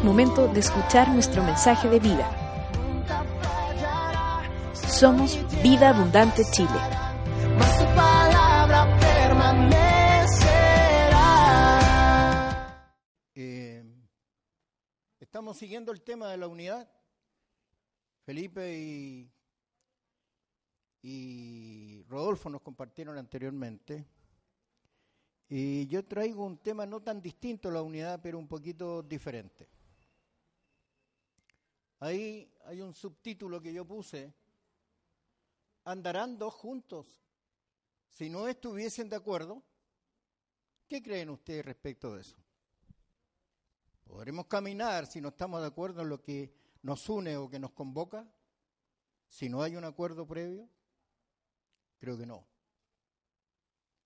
Es momento de escuchar nuestro mensaje de vida. Somos Vida Abundante Chile. Eh, estamos siguiendo el tema de la unidad. Felipe y, y Rodolfo nos compartieron anteriormente. Y yo traigo un tema no tan distinto a la unidad, pero un poquito diferente. Ahí hay un subtítulo que yo puse, ¿andarán dos juntos si no estuviesen de acuerdo? ¿Qué creen ustedes respecto de eso? ¿Podremos caminar si no estamos de acuerdo en lo que nos une o que nos convoca? Si no hay un acuerdo previo? Creo que no.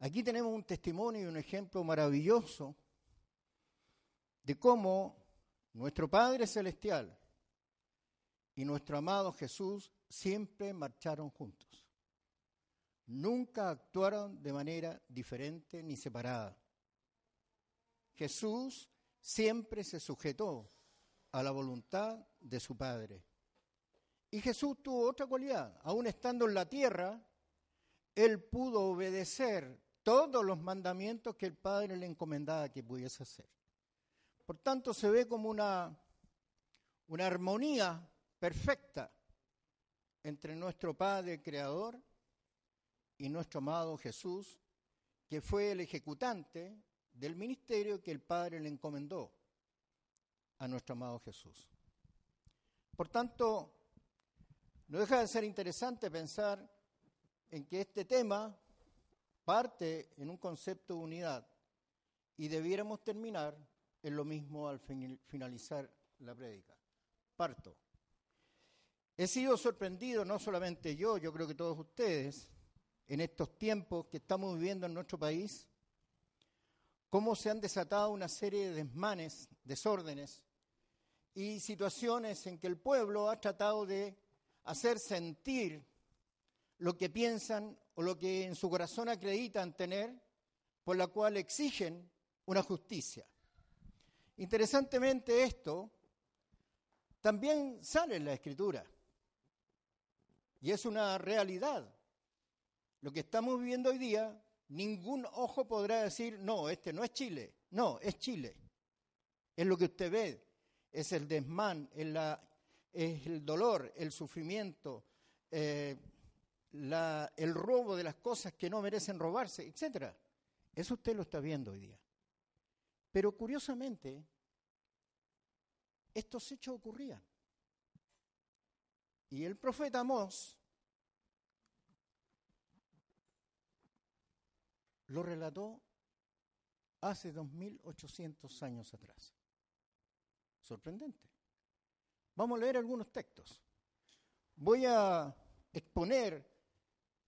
Aquí tenemos un testimonio y un ejemplo maravilloso de cómo nuestro Padre Celestial y nuestro amado Jesús siempre marcharon juntos. Nunca actuaron de manera diferente ni separada. Jesús siempre se sujetó a la voluntad de su Padre. Y Jesús tuvo otra cualidad. Aún estando en la tierra, Él pudo obedecer todos los mandamientos que el Padre le encomendaba que pudiese hacer. Por tanto, se ve como una, una armonía perfecta entre nuestro Padre Creador y nuestro amado Jesús, que fue el ejecutante del ministerio que el Padre le encomendó a nuestro amado Jesús. Por tanto, no deja de ser interesante pensar en que este tema parte en un concepto de unidad y debiéramos terminar en lo mismo al finalizar la prédica. Parto. He sido sorprendido, no solamente yo, yo creo que todos ustedes, en estos tiempos que estamos viviendo en nuestro país, cómo se han desatado una serie de desmanes, desórdenes y situaciones en que el pueblo ha tratado de hacer sentir lo que piensan o lo que en su corazón acreditan tener, por la cual exigen una justicia. Interesantemente esto también sale en la escritura y es una realidad. Lo que estamos viviendo hoy día, ningún ojo podrá decir, no, este no es Chile, no, es Chile. Es lo que usted ve, es el desmán, es, el dolor, el sufrimiento, eh, el robo de las cosas que no merecen robarse, etc. Eso usted lo está viendo hoy día. Pero curiosamente, estos hechos ocurrían. Y el profeta Amós lo relató hace 2800 años atrás. Sorprendente. Vamos a leer algunos textos. Voy a exponer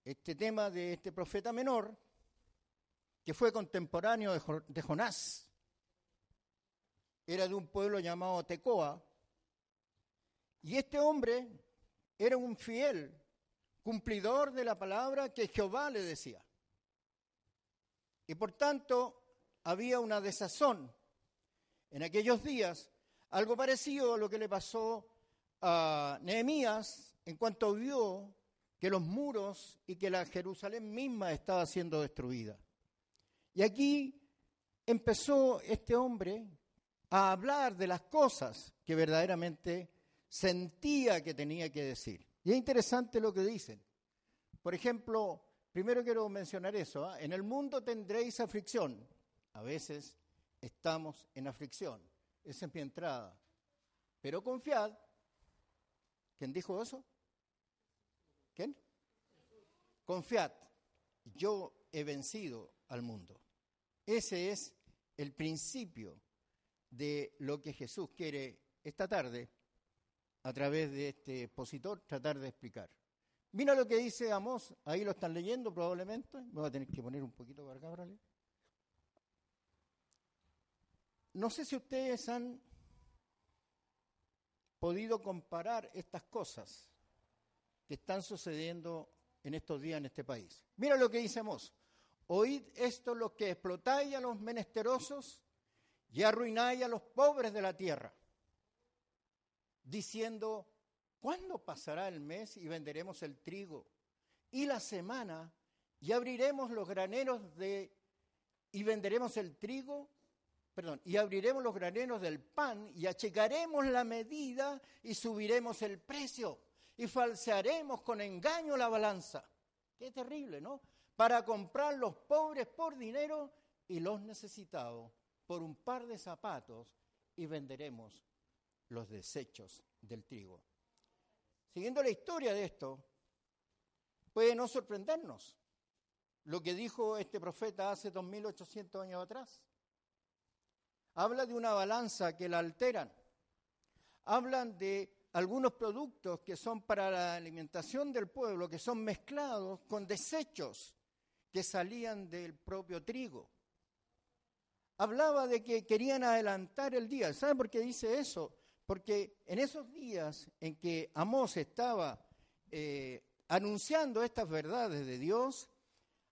este tema de este profeta menor, que fue contemporáneo de Jonás, era de un pueblo llamado Tecoa, y este hombre era un fiel cumplidor de la palabra que Jehová le decía. Y por tanto había una desazón en aquellos días, algo parecido a lo que le pasó a Nehemías en cuanto vio que los muros y que la Jerusalén misma estaba siendo destruida. Y aquí empezó este hombre a hablar de las cosas que verdaderamente sentía que tenía que decir. Y es interesante lo que dicen. Por ejemplo, primero quiero mencionar eso, ¿ah? en el mundo tendréis aflicción. A veces estamos en aflicción. Esa es mi entrada. Pero confiad. ¿Quién dijo eso? ¿Quién? Confiad, yo he vencido al mundo. Ese es el principio de lo que Jesús quiere esta tarde, a través de este expositor, tratar de explicar. Mira lo que dice Amós, ahí lo están leyendo probablemente, me voy a tener que poner un poquito para acá, ¿vale? No sé si ustedes han podido comparar estas cosas que están sucediendo en estos días en este país. Mira lo que dice Amós. Oíd esto lo que explotáis a los menesterosos y arruináis a los pobres de la tierra, diciendo, ¿cuándo pasará el mes y venderemos el trigo? Y la semana y abriremos los graneros de y venderemos el trigo, perdón, y abriremos los graneros del pan y achicaremos la medida y subiremos el precio y falsearemos con engaño la balanza. Qué terrible, ¿no? Para comprar los pobres por dinero y los necesitados por un par de zapatos y venderemos los desechos del trigo. Siguiendo la historia de esto, puede no sorprendernos lo que dijo este profeta hace 2800 años atrás. Habla de una balanza que la alteran. Hablan de algunos productos que son para la alimentación del pueblo, que son mezclados con desechos que salían del propio trigo. Hablaba de que querían adelantar el día. ¿Saben por qué dice eso? Porque en esos días en que Amós estaba eh, anunciando estas verdades de Dios,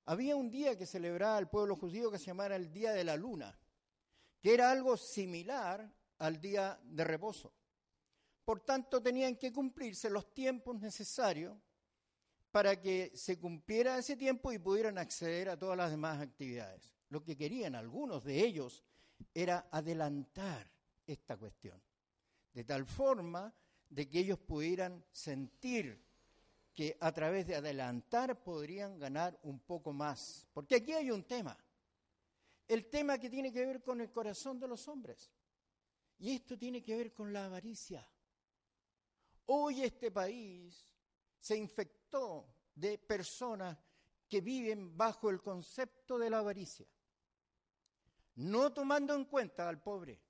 había un día que celebraba el pueblo judío que se llamara el Día de la Luna, que era algo similar al día de reposo. Por tanto, tenían que cumplirse los tiempos necesarios para que se cumpliera ese tiempo y pudieran acceder a todas las demás actividades. Lo que querían algunos de ellos era adelantar esta cuestión, de tal forma de que ellos pudieran sentir que a través de adelantar podrían ganar un poco más. Porque aquí hay un tema, el tema que tiene que ver con el corazón de los hombres. Y esto tiene que ver con la avaricia. Hoy este país se infectó de personas que viven bajo el concepto de la avaricia, no tomando en cuenta al pobre,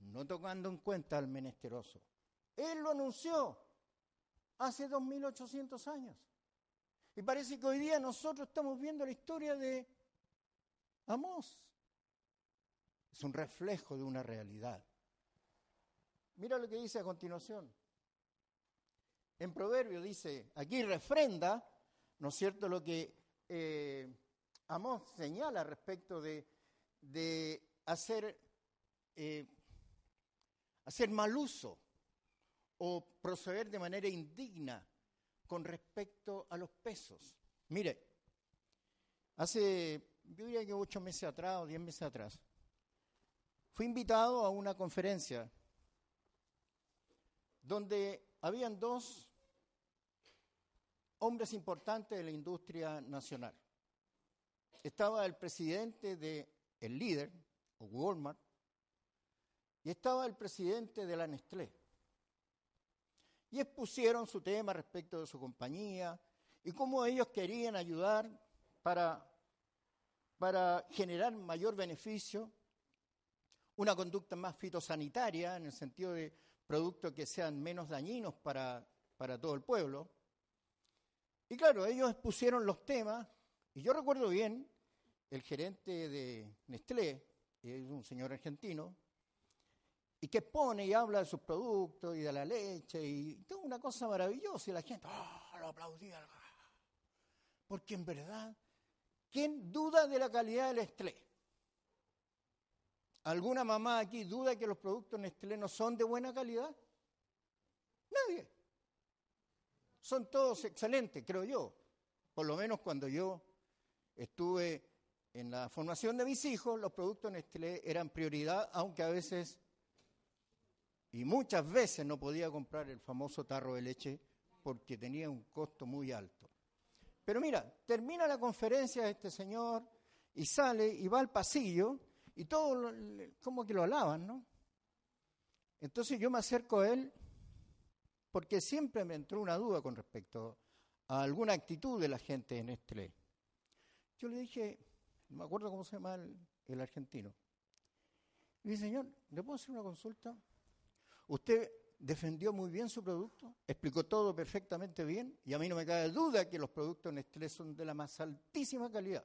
no tomando en cuenta al menesteroso. Él lo anunció hace 2800 años. Y parece que hoy día nosotros estamos viendo la historia de Amós. Es un reflejo de una realidad. Mira lo que dice a continuación en Proverbio dice, aquí refrenda, ¿no es cierto?, lo que eh, Amós señala respecto de, hacer, eh, hacer mal uso o proceder de manera indigna con respecto a los pesos. Mire, hace, yo diría que ocho meses atrás o diez meses atrás, fui invitado a una conferencia donde habían dos hombres importantes de la industria nacional. Estaba el presidente de líder, Walmart, y estaba el presidente de la Nestlé. Y expusieron su tema respecto de su compañía y cómo ellos querían ayudar para, para generar mayor beneficio, una conducta más fitosanitaria, en el sentido de productos que sean menos dañinos para, para todo el pueblo, y claro, ellos pusieron los temas, y yo recuerdo bien, el gerente de Nestlé, es un señor argentino, y que pone y habla de sus productos y de la leche, y todo una cosa maravillosa, y la gente oh, lo aplaudía. Porque en verdad, ¿quién duda de la calidad del Nestlé? ¿Alguna mamá aquí duda que los productos Nestlé no son de buena calidad? Nadie son todos excelentes, creo yo. Por lo menos cuando yo estuve en la formación de mis hijos, los productos Nestlé eran prioridad, aunque a veces y muchas veces no podía comprar el famoso tarro de leche porque tenía un costo muy alto. Pero mira, termina la conferencia este señor y sale y va al pasillo y todo como que lo alaban, ¿no? Entonces yo me acerco a él porque siempre me entró una duda con respecto a alguna actitud de la gente en Nestlé. Yo le dije, no me acuerdo cómo se llama el, el argentino. Le dije, señor, ¿le puedo hacer una consulta? Usted defendió muy bien su producto, explicó todo perfectamente bien y a mí no me cabe duda que los productos Nestlé son de la más altísima calidad.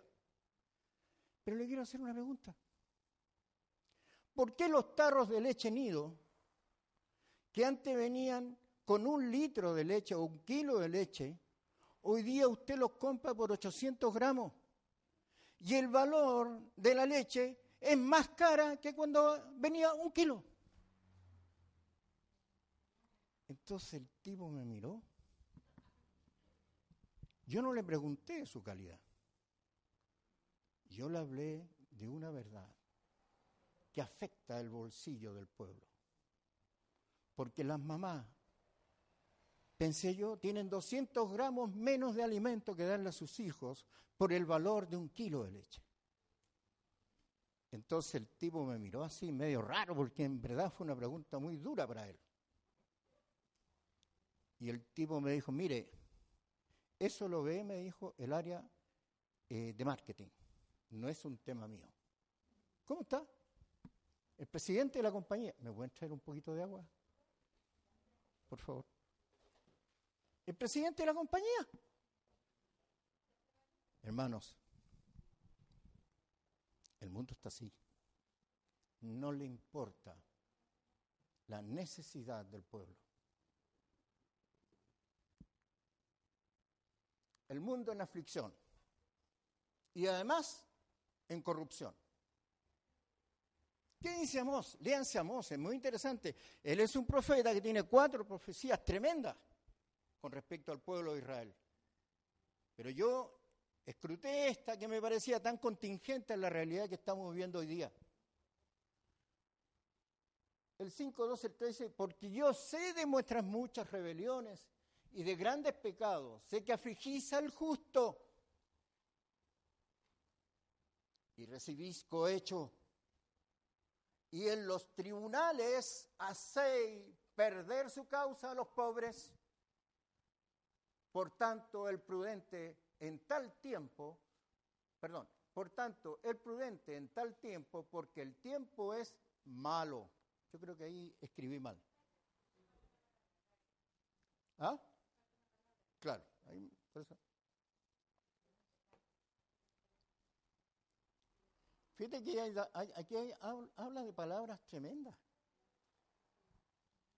Pero le quiero hacer una pregunta. ¿Por qué los tarros de leche nido, que antes venían con un litro de leche o un kilo de leche, hoy día usted los compra por 800 gramos? Y el valor de la leche es más cara que cuando venía un kilo. Entonces el tipo me miró. Yo no le pregunté su calidad. Yo le hablé de una verdad que afecta el bolsillo del pueblo. Porque las mamás, pensé yo, tienen 200 gramos menos de alimento que darle a sus hijos por el valor de un kilo de leche. Entonces el tipo me miró así, medio raro, porque en verdad fue una pregunta muy dura para él. Y el tipo me dijo, mire, eso lo ve, me dijo, el área eh, de marketing. No es un tema mío. ¿Cómo está? El presidente de la compañía. ¿Me pueden traer un poquito de agua? Por favor. El presidente de la compañía. Hermanos, el mundo está así. No le importa la necesidad del pueblo. El mundo en aflicción y además en corrupción. ¿Qué dice Amós? Léanse Amós, es muy interesante. Él es un profeta que tiene cuatro profecías tremendas con respecto al pueblo de Israel. Pero yo escruté esta que me parecía tan contingente en la realidad que estamos viviendo hoy día. El 5, 12, el 13, porque yo sé de vuestras muchas rebeliones y de grandes pecados. Sé que afligís al justo y recibís cohecho. Y en los tribunales hacéis perder su causa a los pobres. Por tanto, el prudente en tal tiempo, perdón, por tanto, el prudente en tal tiempo, porque el tiempo es malo. Yo creo que ahí escribí mal. ¿Ah? Claro, Fíjate que aquí habla de palabras tremendas.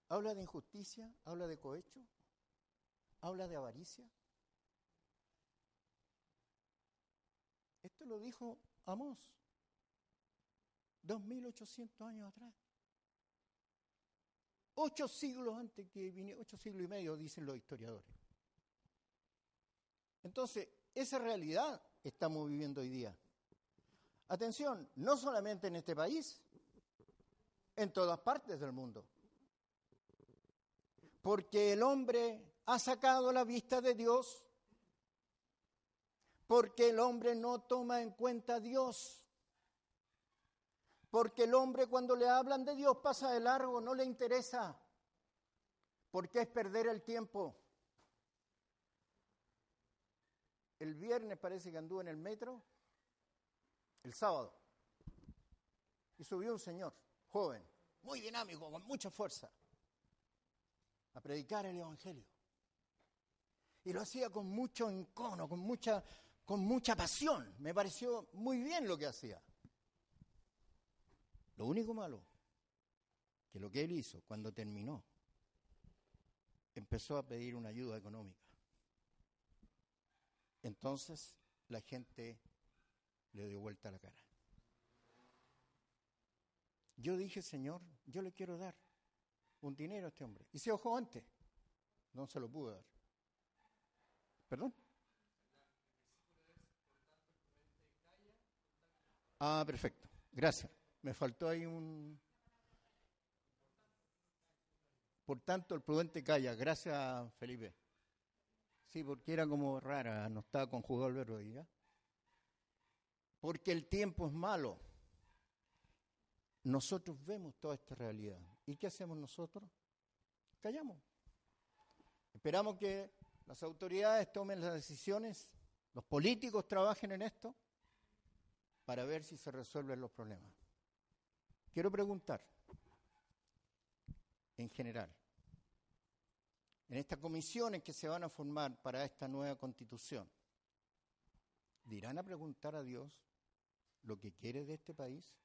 Habla de injusticia, habla de cohecho, habla de avaricia. Esto lo dijo Amós, 2800 años atrás. Ocho siglos antes que viniera, ocho siglos y medio, dicen los historiadores. Entonces, esa realidad estamos viviendo hoy día. Atención, no solamente en este país, en todas partes del mundo. Porque el hombre ha sacado la vista de Dios, porque el hombre no toma en cuenta a Dios, porque el hombre cuando le hablan de Dios pasa de largo, no le interesa, porque es perder el tiempo. El viernes parece que anduvo en el metro, el sábado, y subió un señor, joven, muy dinámico, con mucha fuerza, a predicar el Evangelio. Y lo hacía con mucho encono, con mucha, con mucha pasión. Me pareció muy bien lo que hacía. Lo único malo, que lo que él hizo cuando terminó, empezó a pedir una ayuda económica. Entonces la gente le dio vuelta la cara. Yo dije, Señor, yo le quiero dar un dinero a este hombre. Y se ojó antes. No se lo pudo dar. ¿Perdón? Ah, perfecto. Gracias. Me faltó ahí un... Por tanto, el prudente calla. Gracias, Felipe. Sí, porque era como rara, no estaba conjugado el verbo ahí. Porque el tiempo es malo. Nosotros vemos toda esta realidad. ¿Y qué hacemos nosotros? Callamos. Esperamos que las autoridades tomen las decisiones, los políticos trabajen en esto, para ver si se resuelven los problemas. Quiero preguntar, en general, en estas comisiones que se van a formar para esta nueva constitución, ¿dirán a preguntar a Dios lo que quiere de este país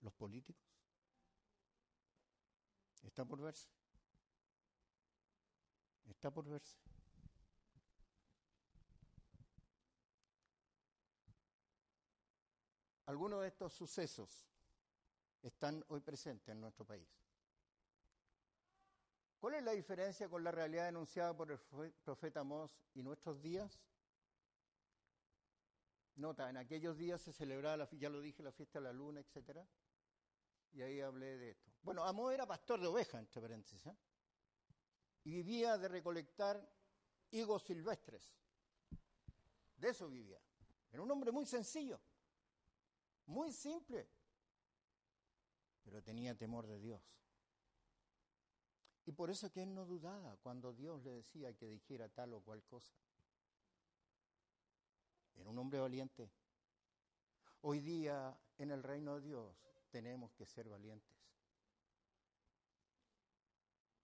los políticos? Está por verse. Está por verse. Algunos de estos sucesos están hoy presentes en nuestro país. ¿Cuál es la diferencia con la realidad denunciada por el profeta Amós y nuestros días? Nota, en aquellos días se celebraba, ya lo dije, la fiesta de la luna, etc. Y ahí hablé de esto. Bueno, Amós era pastor de ovejas, entre paréntesis, ¿eh? y vivía de recolectar higos silvestres. De eso vivía. Era un hombre muy sencillo, muy simple, pero tenía temor de Dios. Y por eso que él no dudaba cuando Dios le decía que dijera tal o cual cosa. Era un hombre valiente. Hoy día en el reino de Dios tenemos que ser valientes.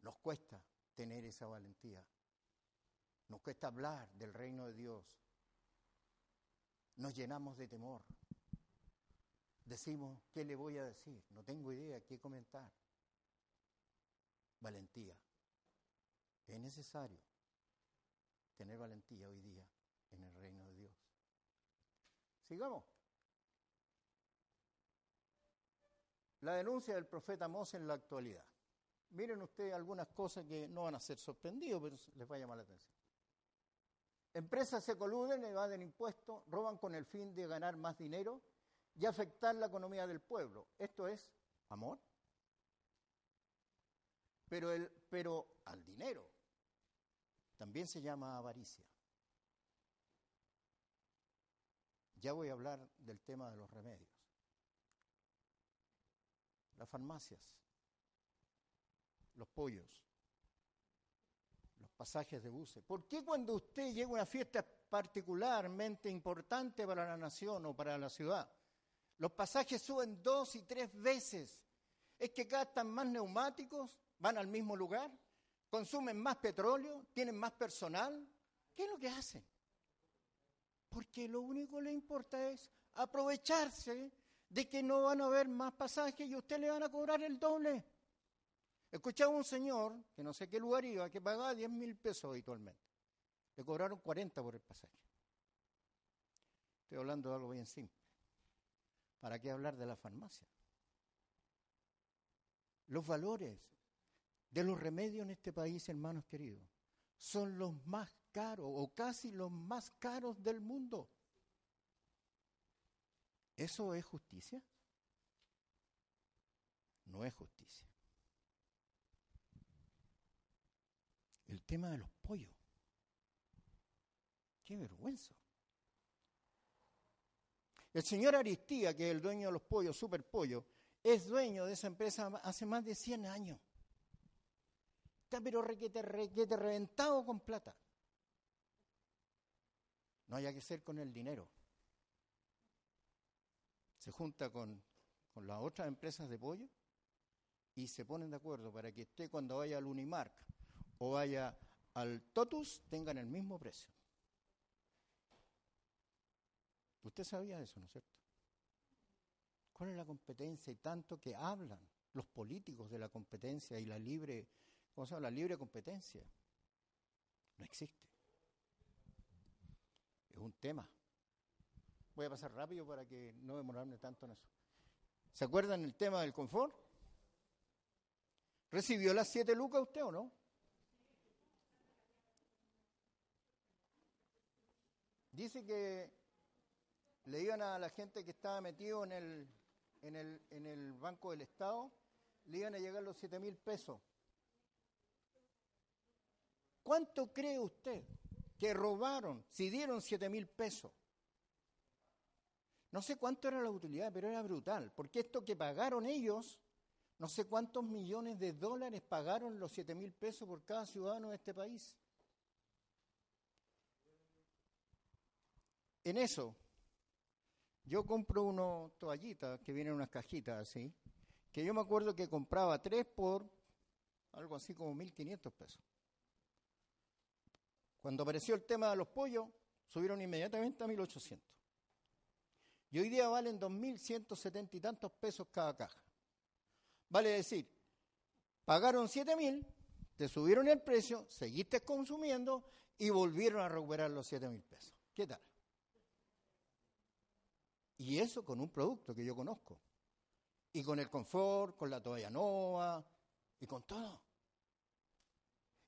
Nos cuesta tener esa valentía. Nos cuesta hablar del reino de Dios. Nos llenamos de temor. Decimos, ¿qué le voy a decir? No tengo idea, ¿qué comentar? Valentía. Es necesario tener valentía hoy día en el reino de Dios. Sigamos. La denuncia del profeta Moshe en la actualidad. Miren ustedes algunas cosas que no van a ser sorprendidos, pero les va a llamar la atención. Empresas se coluden, evaden impuestos, roban con el fin de ganar más dinero y afectar la economía del pueblo. Esto es amor pero, el, pero al dinero. También se llama avaricia. Ya voy a hablar del tema de los remedios. Las farmacias, los pollos, los pasajes de buses. ¿Por qué cuando usted llega a una fiesta particularmente importante para la nación o para la ciudad, los pasajes suben dos y tres veces? ¿Es que gastan más neumáticos? Van al mismo lugar, consumen más petróleo, tienen más personal. ¿Qué es lo que hacen? Porque lo único que le importa es aprovecharse de que no van a haber más pasajes y a usted le van a cobrar el doble. Escuchaba un señor, que no sé qué lugar iba, que pagaba 10 mil pesos habitualmente. Le cobraron 40 por el pasaje. Estoy hablando de algo bien simple. ¿Para qué hablar de la farmacia? Los valores de los remedios en este país, hermanos queridos, son los más caros o casi los más caros del mundo. ¿Eso es justicia? No es justicia. El tema de los pollos. Qué vergüenza. El señor Aristía, que es el dueño de los pollos, Super Pollo, es dueño de esa empresa hace más de 100 años pero requete, requete reventado con plata. No haya que ser con el dinero. Se junta con, con las otras empresas de pollo y se ponen de acuerdo para que usted cuando vaya al Unimark o vaya al Totus tengan el mismo precio. Usted sabía eso, ¿no es cierto? ¿Cuál es la competencia y tanto que hablan los políticos de la competencia y la libre ¿Cómo? La libre competencia. No existe. Es un tema. Voy a pasar rápido para que no demorarme tanto en eso. ¿Se acuerdan el tema del confort? ¿Recibió las siete lucas usted o no? Dice que le iban a la gente que estaba metido en el, en el, en el Banco del Estado, le iban a llegar los siete mil pesos ¿Cuánto cree usted que robaron si dieron siete mil pesos? No sé cuánto era la utilidad, pero era brutal, porque esto que pagaron ellos, no sé cuántos millones de dólares pagaron los siete mil pesos por cada ciudadano de este país. En eso, Yo compro unos toallitas que vienen en unas cajitas así, que yo me acuerdo que compraba tres por algo así como 1.500 pesos. Cuando apareció el tema de los pollos, subieron inmediatamente a 1.800. Y hoy día valen 2.170 y tantos pesos cada caja. Vale decir, pagaron 7.000, te subieron el precio, seguiste consumiendo y volvieron a recuperar los 7.000 pesos. ¿Qué tal? Y eso con un producto que yo conozco. Y con el confort, con la toalla nova y con todo.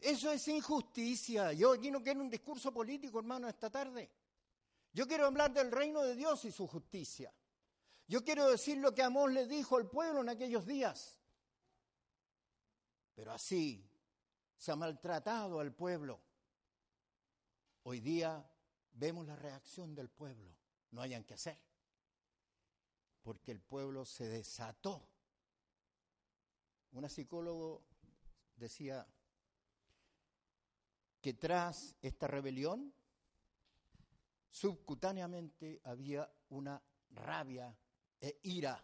Eso es injusticia. Yo aquí no quiero un discurso político, hermano, esta tarde. Yo quiero hablar del reino de Dios y su justicia. Yo quiero decir lo que Amós le dijo al pueblo en aquellos días. Pero así se ha maltratado al pueblo. Hoy día vemos la reacción del pueblo. No hayan que hacer porque el pueblo se desató. Una psicólogo decía que tras esta rebelión, subcutáneamente había una rabia e ira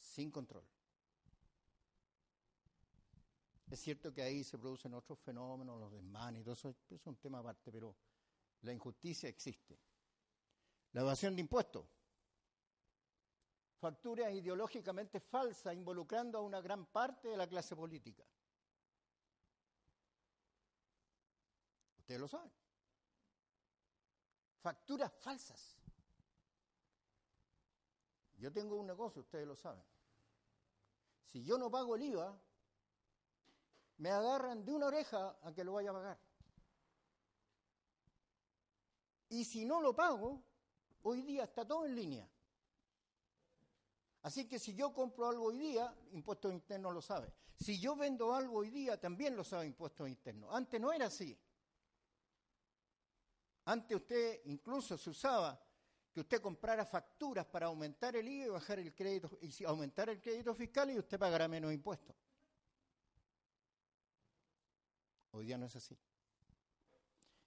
sin control. Es cierto que ahí se producen otros fenómenos, los desmanes eso, es un tema aparte, pero la injusticia existe. La evasión de impuestos factura ideológicamente falsa involucrando a una gran parte de la clase política. Ustedes lo saben. Facturas falsas. Yo tengo un negocio, ustedes lo saben. Si yo no pago el IVA, me agarran de una oreja a que lo vaya a pagar. Y si no lo pago, hoy día está todo en línea. Así que si yo compro algo hoy día, impuestos internos lo sabe. Si yo vendo algo hoy día, también lo sabe impuestos internos. Antes no era así. Antes usted incluso se usaba que usted comprara facturas para aumentar el IVA y bajar el crédito, y aumentar el crédito fiscal y usted pagará menos impuestos. Hoy día no es así.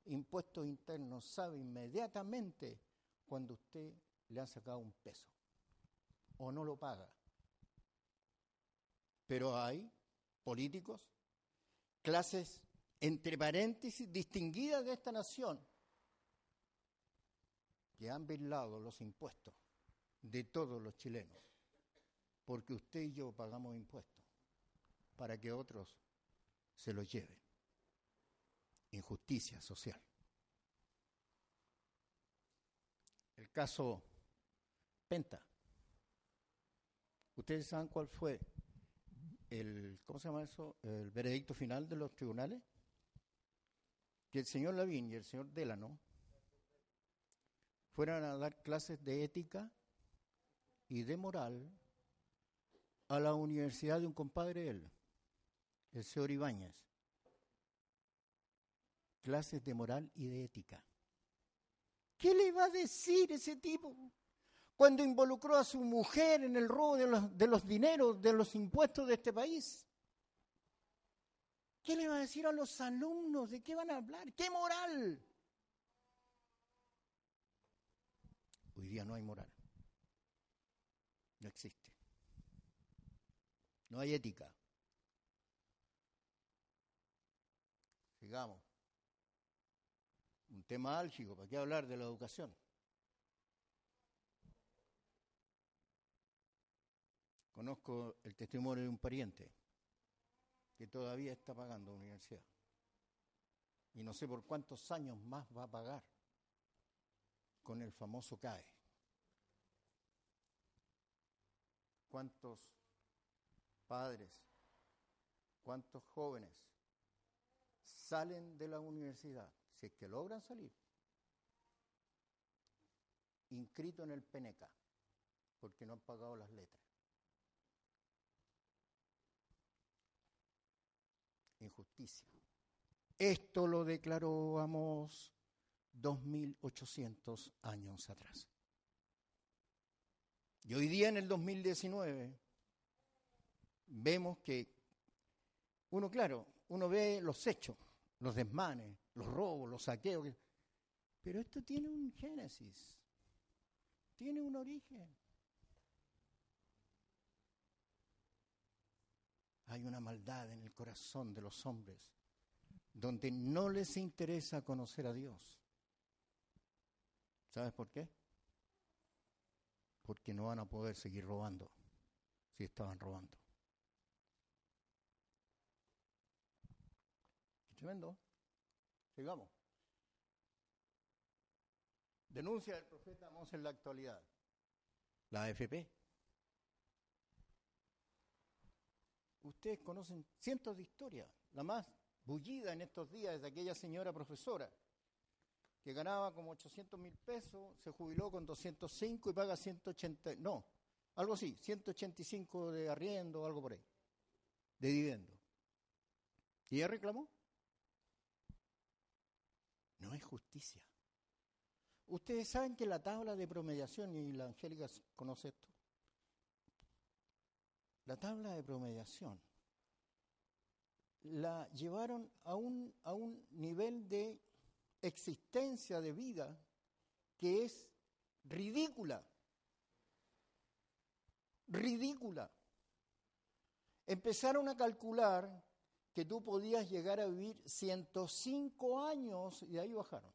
Impuestos internos sabe inmediatamente cuando usted le ha sacado un peso o no lo paga. Pero hay políticos, clases, entre paréntesis, distinguidas de esta nación, que han violado los impuestos de todos los chilenos, porque usted y yo pagamos impuestos para que otros se los lleven. Injusticia social. El caso Penta. ¿Ustedes saben cuál fue el, ¿cómo se llama eso? El veredicto final de los tribunales? Que el señor Lavín y el señor Delano fueran a dar clases de ética y de moral a la universidad de un compadre él, el señor Ibáñez. Clases de moral y de ética. ¿Qué le va a decir ese tipo? cuando involucró a su mujer en el robo de los, de los dineros, de los impuestos de este país. ¿Qué le va a decir a los alumnos? ¿De qué van a hablar? ¿Qué moral? Hoy día no hay moral. No existe. No hay ética. Sigamos. Un tema álgico, ¿para qué hablar de la educación? Conozco el testimonio de un pariente que todavía está pagando universidad. Y no sé por cuántos años más va a pagar con el famoso CAE. ¿Cuántos padres, cuántos jóvenes salen de la universidad, si es que logran salir, inscrito en el PENECA, porque no han pagado las letras? injusticia. Esto lo declaró Amos 2800 años atrás. Y hoy día en el 2019 vemos que uno, claro, uno ve los hechos, los desmanes, los robos, los saqueos, pero esto tiene un génesis. tiene un origen. Hay una maldad en el corazón de los hombres donde no les interesa conocer a Dios. ¿Sabes por qué? Porque no van a poder seguir robando si estaban robando. Tremendo. Sigamos. Denuncia del profeta Amós en la actualidad. La AFP. Ustedes conocen cientos de historias. La más bullida en estos días es de aquella señora profesora que ganaba como 800 mil pesos, se jubiló con 205 y paga 180, no, algo así, 185 de arriendo algo por ahí, de dividendo. ¿Y ella reclamó? No es justicia. Ustedes saben que la tabla de promediación, y la Angélica conoce esto, la tabla de promediación la llevaron a un, a un nivel de existencia de vida que es ridícula. Ridícula. Empezaron a calcular que tú podías llegar a vivir 105 años y de ahí bajaron.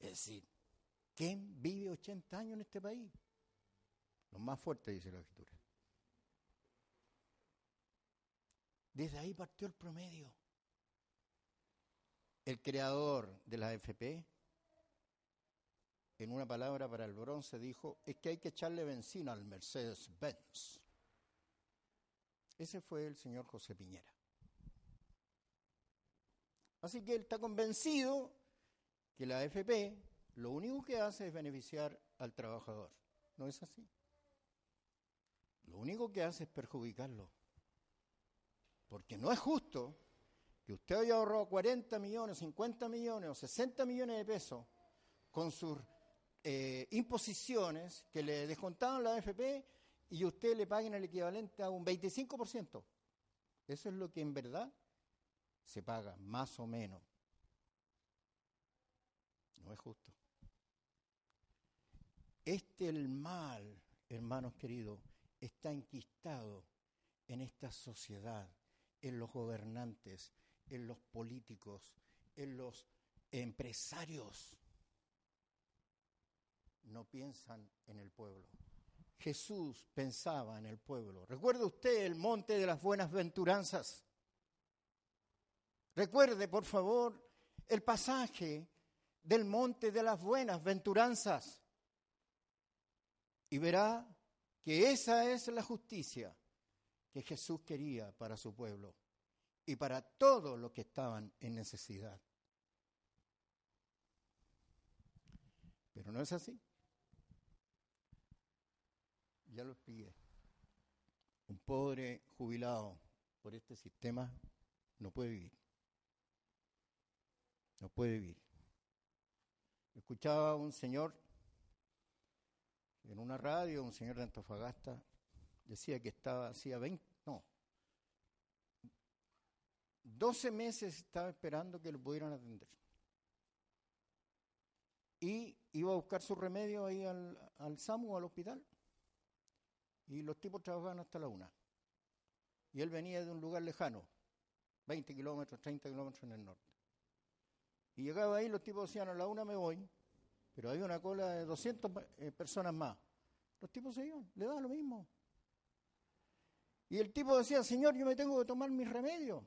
Es decir, ¿quién vive 80 años en este país? Los más fuertes, dice la escritura. Desde ahí partió el promedio. El creador de la AFP, en una palabra para el bronce, dijo, es que hay que echarle benzina al Mercedes-Benz. Ese fue el señor José Piñera. Así que él está convencido que la AFP lo único que hace es beneficiar al trabajador. ¿No es así? Lo único que hace es perjudicarlo. Porque no es justo que usted haya ahorrado 40 millones, 50 millones o 60 millones de pesos con sus eh, imposiciones que le descontaban la AFP y usted le paguen el equivalente a un 25%. Eso es lo que en verdad se paga, más o menos. No es justo. Este el mal, hermanos queridos, está enquistado en esta sociedad en los gobernantes, en los políticos, en los empresarios. No piensan en el pueblo. Jesús pensaba en el pueblo. ¿Recuerda usted el monte de las buenas venturanzas? Recuerde, por favor, el pasaje del monte de las buenas venturanzas y verá que esa es la justicia que Jesús quería para su pueblo y para todos los que estaban en necesidad. Pero no es así. Ya lo expliqué. Un pobre jubilado por este sistema no puede vivir. No puede vivir. Escuchaba un señor en una radio, un señor de Antofagasta, decía que estaba hacía 20, no, 12 meses estaba esperando que lo pudieran atender. Y iba a buscar su remedio ahí al, al SAMU, al hospital. Y los tipos trabajaban hasta la una. Y él venía de un lugar lejano, 20 kilómetros, 30 kilómetros en el norte. Y llegaba ahí, los tipos decían, a la una me voy, pero había una cola de 200 eh, personas más. Los tipos se iban, le daba lo mismo. Y el tipo decía, Señor, yo me tengo que tomar mis remedios.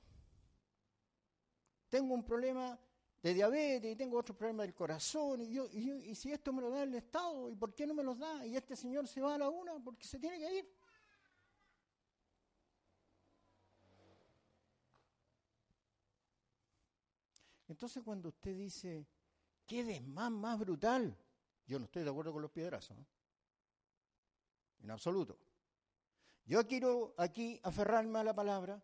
Tengo un problema de diabetes y tengo otro problema del corazón. Y, yo, y, si esto me lo da el Estado, ¿y por qué no me los da? Y este señor se va a la una porque se tiene que ir. Entonces cuando usted dice, ¿qué desmán más brutal? Yo no estoy de acuerdo con los piedrazos. En absoluto. Yo quiero aquí aferrarme a la palabra.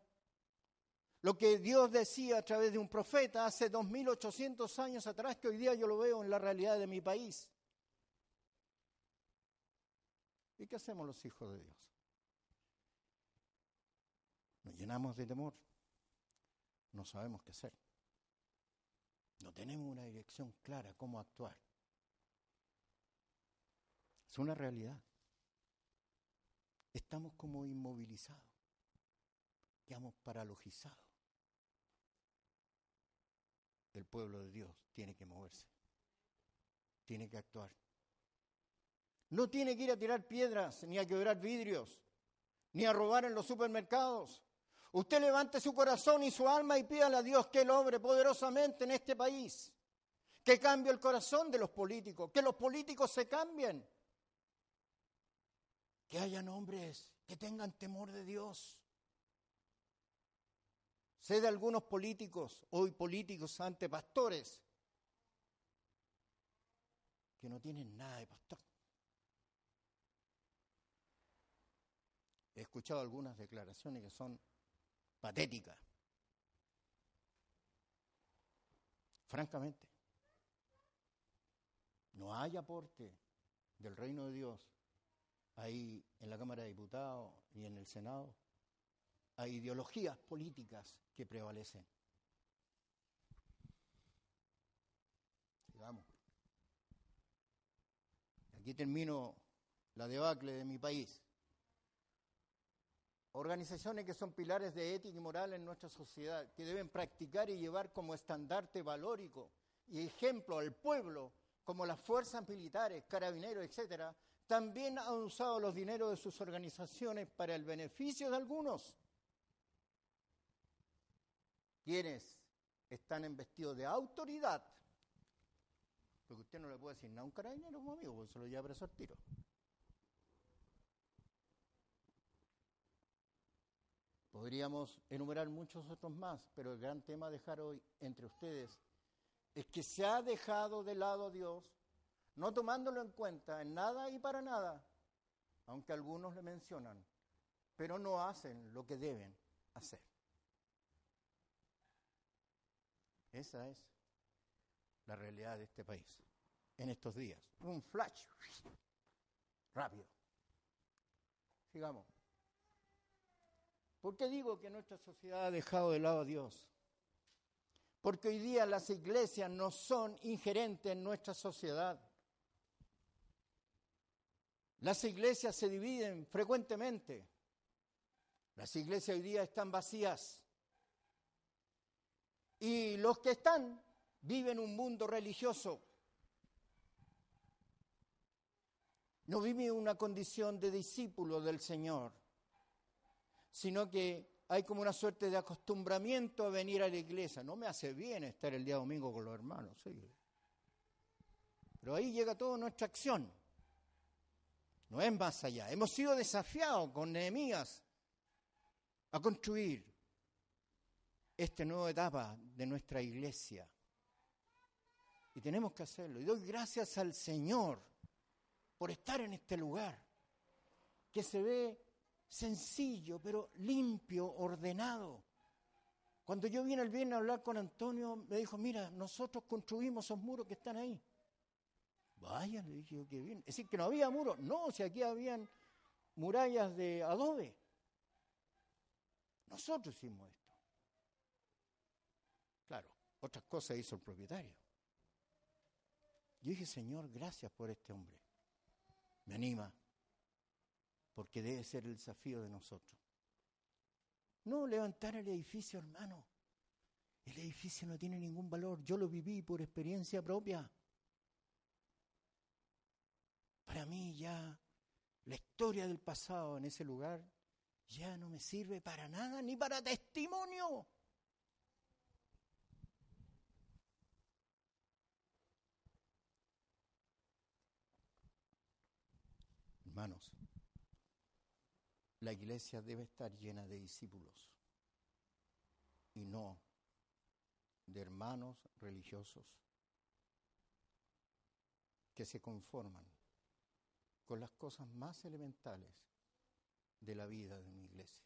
Lo que Dios decía a través de un profeta hace 2800 años atrás, que hoy día yo lo veo en la realidad de mi país. ¿Y qué hacemos los hijos de Dios? Nos llenamos de temor. No sabemos qué hacer. No tenemos una dirección clara cómo actuar. Es una realidad. Estamos como inmovilizados. Quedamos paralogizados. El pueblo de Dios tiene que moverse. Tiene que actuar. No tiene que ir a tirar piedras, ni a quebrar vidrios, ni a robar en los supermercados. Usted levante su corazón y su alma y pídale a Dios que Él obre poderosamente en este país. Que cambie el corazón de los políticos, que los políticos se cambien. Que hayan hombres que tengan temor de Dios. Sé de algunos políticos, hoy políticos ante pastores, que no tienen nada de pastor. He escuchado algunas declaraciones que son patéticas. Francamente, no hay aporte del reino de Dios ahí en la Cámara de Diputados y en el Senado. Hay ideologías políticas que prevalecen. Sigamos. Aquí termino la debacle de mi país. Organizaciones que son pilares de ética y moral en nuestra sociedad, que deben practicar y llevar como estandarte valórico y ejemplo al pueblo, como las fuerzas militares, carabineros, etcétera, también han usado los dineros de sus organizaciones para el beneficio de algunos. Quienes están investidos de autoridad, porque usted no le puede decir nada a un carabinero como amigo, porque se lo lleva preso al tiro. Podríamos enumerar muchos otros más, pero el gran tema a dejar hoy entre ustedes es que se ha dejado de lado a Dios, no tomándolo en cuenta en nada y para nada, aunque algunos le mencionan, pero no hacen lo que deben hacer. Esa es la realidad de este país en estos días. Un flash rápido. Sigamos. ¿Por qué digo que nuestra sociedad ha dejado de lado a Dios? Porque hoy día las iglesias no son ingerentes en nuestra sociedad. Las iglesias se dividen frecuentemente. Las iglesias hoy día están vacías. Y los que están viven un mundo religioso. No viven una condición de discípulo del Señor sino que hay como una suerte de acostumbramiento a venir a la iglesia. No me hace bien estar el día domingo con los hermanos. Pero ahí llega toda nuestra acción. No es más allá. Hemos sido desafiados con Nehemías a construir esta nueva etapa de nuestra iglesia. Y tenemos que hacerlo. Y doy gracias al Señor por estar en este lugar, que se ve sencillo, pero limpio, ordenado. Cuando yo vine el viernes a hablar con Antonio, me dijo, mira, nosotros construimos esos muros que están ahí. Vaya, le dije, qué bien. Es decir, que no había muros. No, si aquí habían murallas de adobe. Nosotros hicimos esto. Claro, otras cosas hizo el propietario. Yo dije, Señor, gracias por este hombre. Me anima, porque debe ser el desafío de nosotros. No levantar el edificio, hermano. El edificio no tiene ningún valor. Yo lo viví por experiencia propia. Para mí ya la historia del pasado en ese lugar ya no me sirve para nada, ni para testimonio. Hermanos, la iglesia debe estar llena de discípulos y no de hermanos religiosos que se conforman con las cosas más elementales de la vida de una iglesia.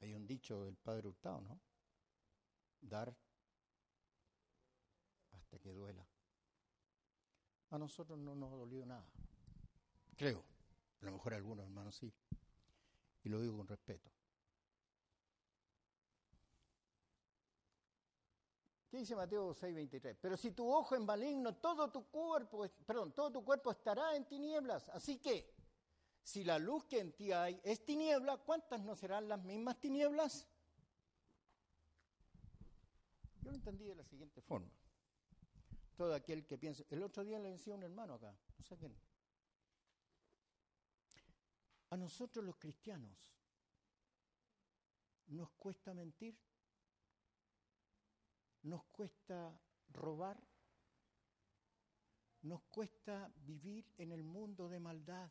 Hay un dicho del padre Hurtado, ¿no? Dar hasta que duela a nosotros no nos ha dolido nada. Creo. A lo mejor a algunos hermanos sí. Y lo digo con respeto. Dice Mateo 6:23? Pero si tu ojo es maligno, todo tu cuerpo, perdón, todo tu cuerpo estará en tinieblas. Así que, si la luz que en ti hay es tiniebla, ¿cuántas no serán las mismas tinieblas? Yo lo entendí de la siguiente forma. Todo aquel que piensa, el otro día le decía un hermano acá, no sé quién. A nosotros los cristianos nos cuesta mentir, nos cuesta robar, nos cuesta vivir en el mundo de maldad.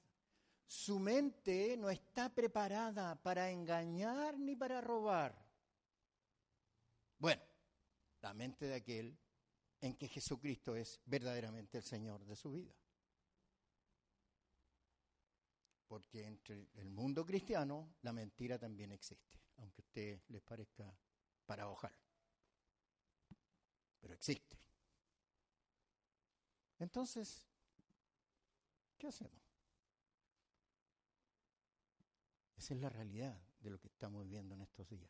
Su mente no está preparada para engañar ni para robar. Bueno, la mente de aquel en que Jesucristo es verdaderamente el Señor de su vida. Porque entre el mundo cristiano la mentira también existe, aunque a usted les parezca paradojal. Pero existe. Entonces, ¿qué hacemos? Esa es la realidad de lo que estamos viviendo en estos días.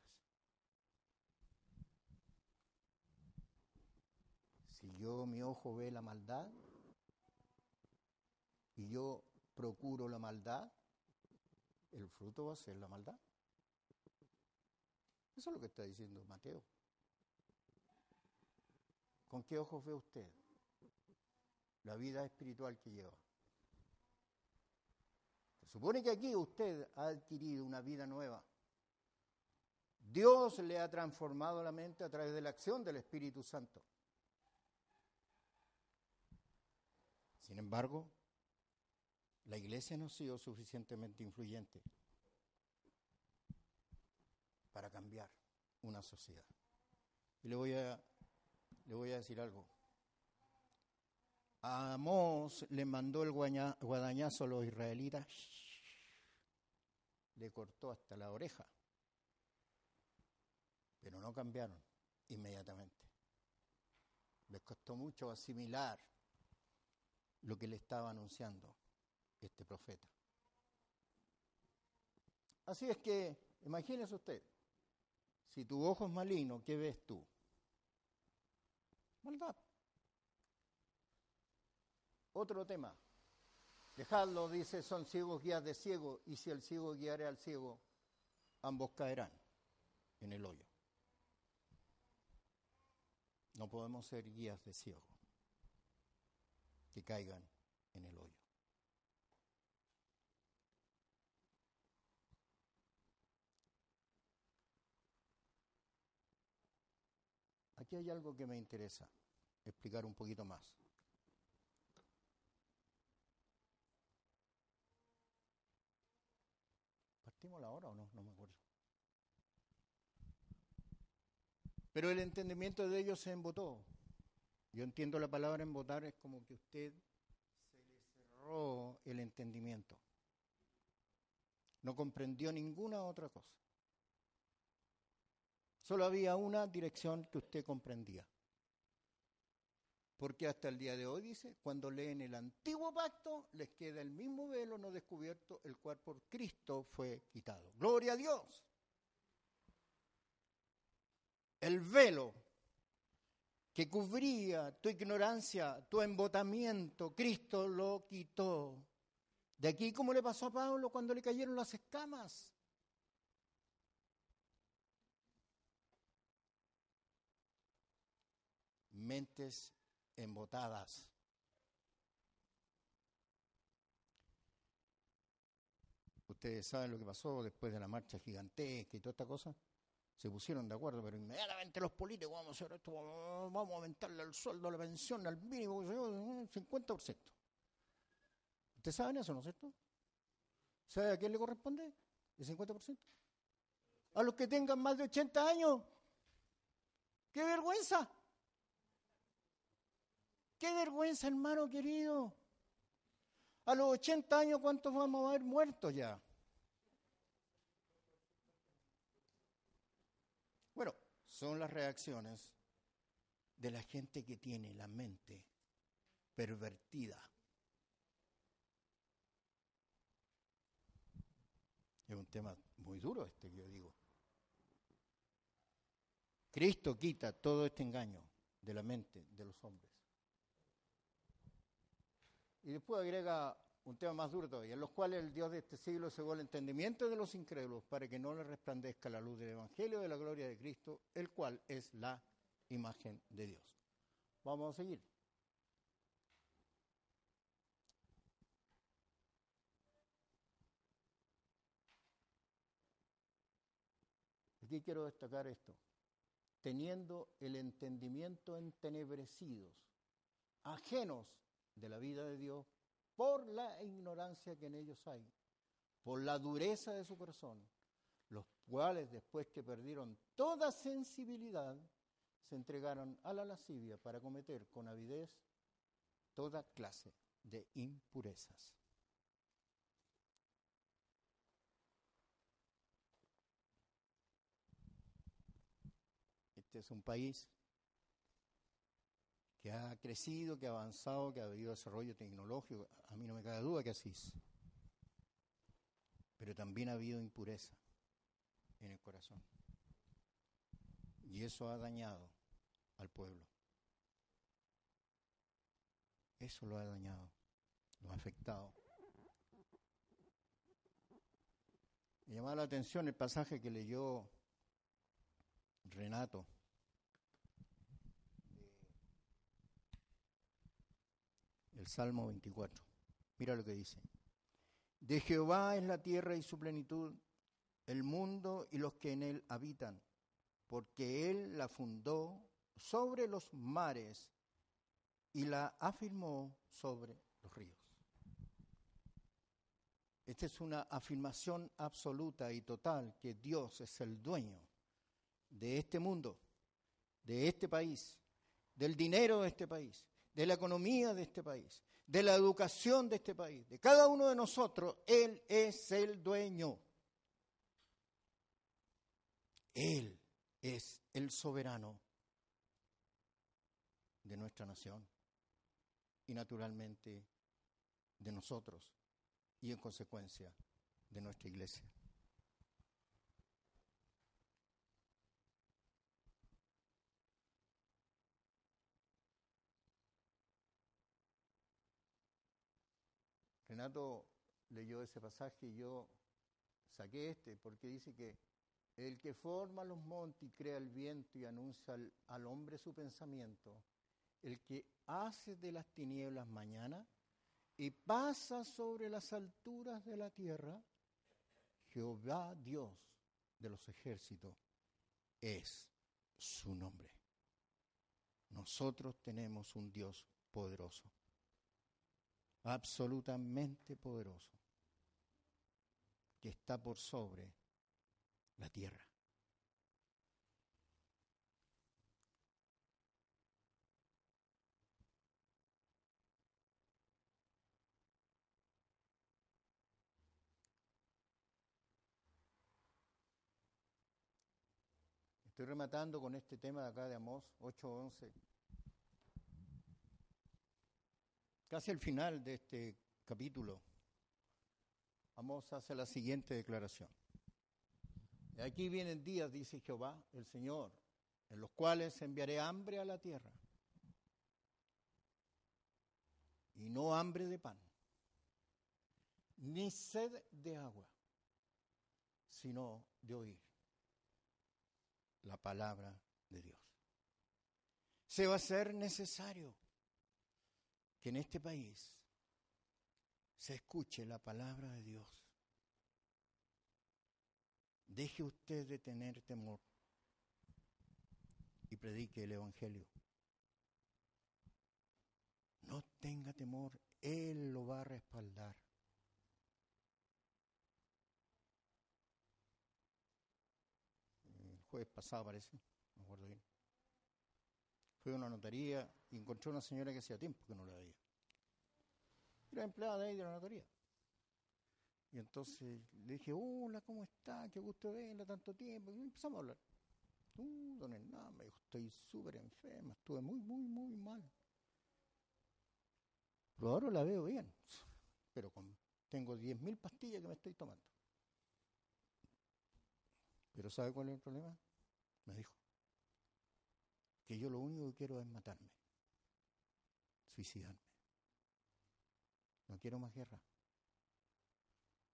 Si yo, mi ojo ve la maldad y yo procuro la maldad, el fruto va a ser la maldad. Eso es lo que está diciendo Mateo. ¿Con qué ojos ve usted la vida espiritual que lleva? Se supone que aquí usted ha adquirido una vida nueva. Dios le ha transformado la mente a través de la acción del Espíritu Santo. Sin embargo, la iglesia no ha sido suficientemente influyente para cambiar una sociedad. Y le voy a, le voy a decir algo. A Amós le mandó el guadañazo a los israelitas, le cortó hasta la oreja, pero no cambiaron inmediatamente. Les costó mucho asimilar lo que le estaba anunciando este profeta. Así es que, imagínese usted, si tu ojo es maligno, ¿qué ves tú? Maldad. Otro tema. Dejadlo, dice, son ciegos guías de ciego, y si el ciego guiare al ciego, ambos caerán en el hoyo. No podemos ser guías de ciego que caigan en el hoyo. Aquí hay algo que me interesa explicar un poquito más. ¿Partimos la hora o no? No me acuerdo. Pero el entendimiento de ellos se embotó. Yo entiendo la palabra embotar es como que usted se le cerró el entendimiento. No comprendió ninguna otra cosa. Solo había una dirección que usted comprendía. Porque hasta el día de hoy dice, cuando leen el antiguo pacto, les queda el mismo velo no descubierto, el cual por Cristo fue quitado. Gloria a Dios. El velo que cubría tu ignorancia, tu embotamiento, Cristo lo quitó. De aquí como le pasó a Pablo cuando le cayeron las escamas. Mentes embotadas. Ustedes saben lo que pasó después de la marcha gigantesca y toda esta cosa se pusieron de acuerdo, pero inmediatamente los políticos vamos a hacer esto, vamos a aumentarle el sueldo, la pensión, al mínimo, 50%. ¿Ustedes saben eso, no es cierto? ¿Sabe a quién le corresponde el 50%? A los que tengan más de 80 años. ¡Qué vergüenza! ¡Qué vergüenza, hermano querido! A los 80 años, ¿cuántos vamos a haber muertos ya? Bueno, son las reacciones de la gente que tiene la mente pervertida. Es un tema muy duro este que yo digo. Cristo quita todo este engaño, de la mente de los hombres. Y después agrega un tema más duro todavía, en los cuales el Dios de este siglo cegó el entendimiento de los incrédulos para que no le resplandezca la luz del Evangelio de la gloria de Cristo, el cual es la imagen de Dios. Vamos a seguir. Aquí quiero destacar esto. Teniendo el entendimiento entenebrecidos, ajenos de la vida de Dios, por la ignorancia que en ellos hay, por la dureza de su corazón, los cuales después que perdieron toda sensibilidad, se entregaron a la lascivia para cometer con avidez toda clase de impurezas. Este es un país que ha crecido, que ha avanzado, que ha habido desarrollo tecnológico. A mí no me cabe duda que así es. Pero también ha habido impureza en el corazón. Y eso ha dañado al pueblo. Eso lo ha dañado, lo ha afectado. Me llamaba la atención el pasaje que leyó Renato. El Salmo 24. Mira lo que dice. De Jehová es la tierra y su plenitud, el mundo y los que en él habitan, porque él la fundó sobre los mares y la afirmó sobre los ríos. Esta es una afirmación absoluta y total que Dios es el dueño de este mundo, de este país, del dinero de este país, de la economía de este país, de la educación de este país, de cada uno de nosotros. Él es el dueño. Él es el soberano de nuestra nación y naturalmente de nosotros y en consecuencia de nuestra iglesia. Renato leyó ese pasaje y yo saqué este porque dice que el que forma los montes y crea el viento y anuncia al, al hombre su pensamiento, el que hace de las tinieblas mañana y pasa sobre las alturas de la tierra, Jehová Dios de los ejércitos es su nombre. Nosotros tenemos un Dios poderoso, absolutamente poderoso, que está por sobre la tierra. Estoy rematando con este tema de acá de Amós 8:11. Casi al final de este capítulo, Amós hace la siguiente declaración. Aquí vienen días, dice Jehová, el Señor, en los cuales enviaré hambre a la tierra. Y no hambre de pan, ni sed de agua, sino de oír la palabra de Dios. Se va a ser necesario que en este país se escuche la palabra de Dios. Deje usted de tener temor y predique el Evangelio. No tenga temor, Él lo va a respaldar. jueves pasado parece, me acuerdo bien. Fui a una notaría y encontré una señora que hacía tiempo que no la veía. Era empleada de ahí de la notaría. Y entonces le dije, hola, ¿cómo está? Qué gusto verla, tanto tiempo. Y empezamos a hablar. Uh, don Hernán, me dijo, estoy súper enferma, estuve muy, muy, muy mal. Pero ahora la veo bien. Pero con, tengo 10.000 pastillas que me estoy tomando. Pero ¿sabe cuál es el problema? Me dijo. Que yo lo único que quiero es matarme, suicidarme. No quiero más guerra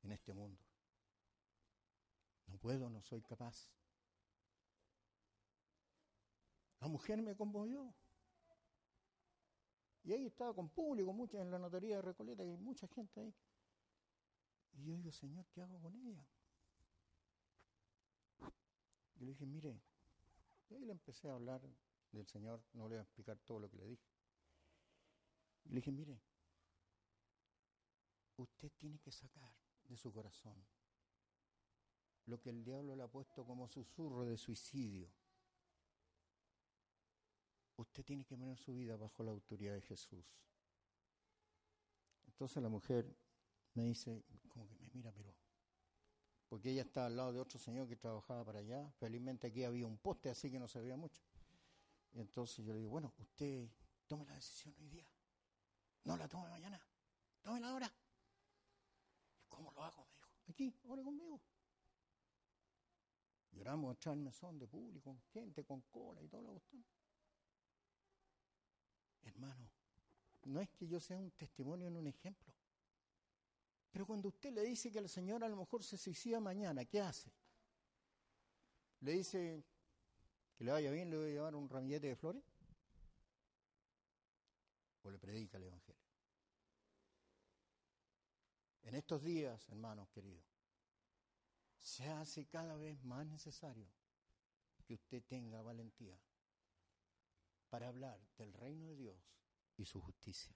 en este mundo. No puedo, no soy capaz. La mujer me conmovió. Y ahí estaba con público, mucha en la notaría de Recoleta y mucha gente ahí. Y yo digo, Señor, ¿qué hago con ella? Y le dije, mire, y ahí le empecé a hablar del Señor, no le voy a explicar todo lo que le dije. Le dije, mire, usted tiene que sacar de su corazón lo que el diablo le ha puesto como susurro de suicidio usted tiene que poner su vida bajo la autoridad de Jesús. Entonces la mujer me dice, como que me mira, pero... Porque ella está al lado de otro señor que trabajaba para allá. Felizmente aquí había un poste, así que no se veía mucho. Y entonces yo le digo, bueno, usted tome la decisión hoy día. No la tome mañana. Tómela ahora. ¿Cómo lo hago? Me dijo. Aquí, ahora conmigo. Lloramos atrás el mesón de público, con gente, con cola y todo lo que Hermano, no es que yo sea un testimonio en un ejemplo. Pero cuando usted le dice que el Señor a lo mejor se suicida mañana, ¿qué hace? Le dice que le vaya bien, le voy a llevar un ramillete de flores. O le predica el Evangelio. En estos días, hermanos queridos, se hace cada vez más necesario que usted tenga valentía para hablar del reino de Dios y su justicia.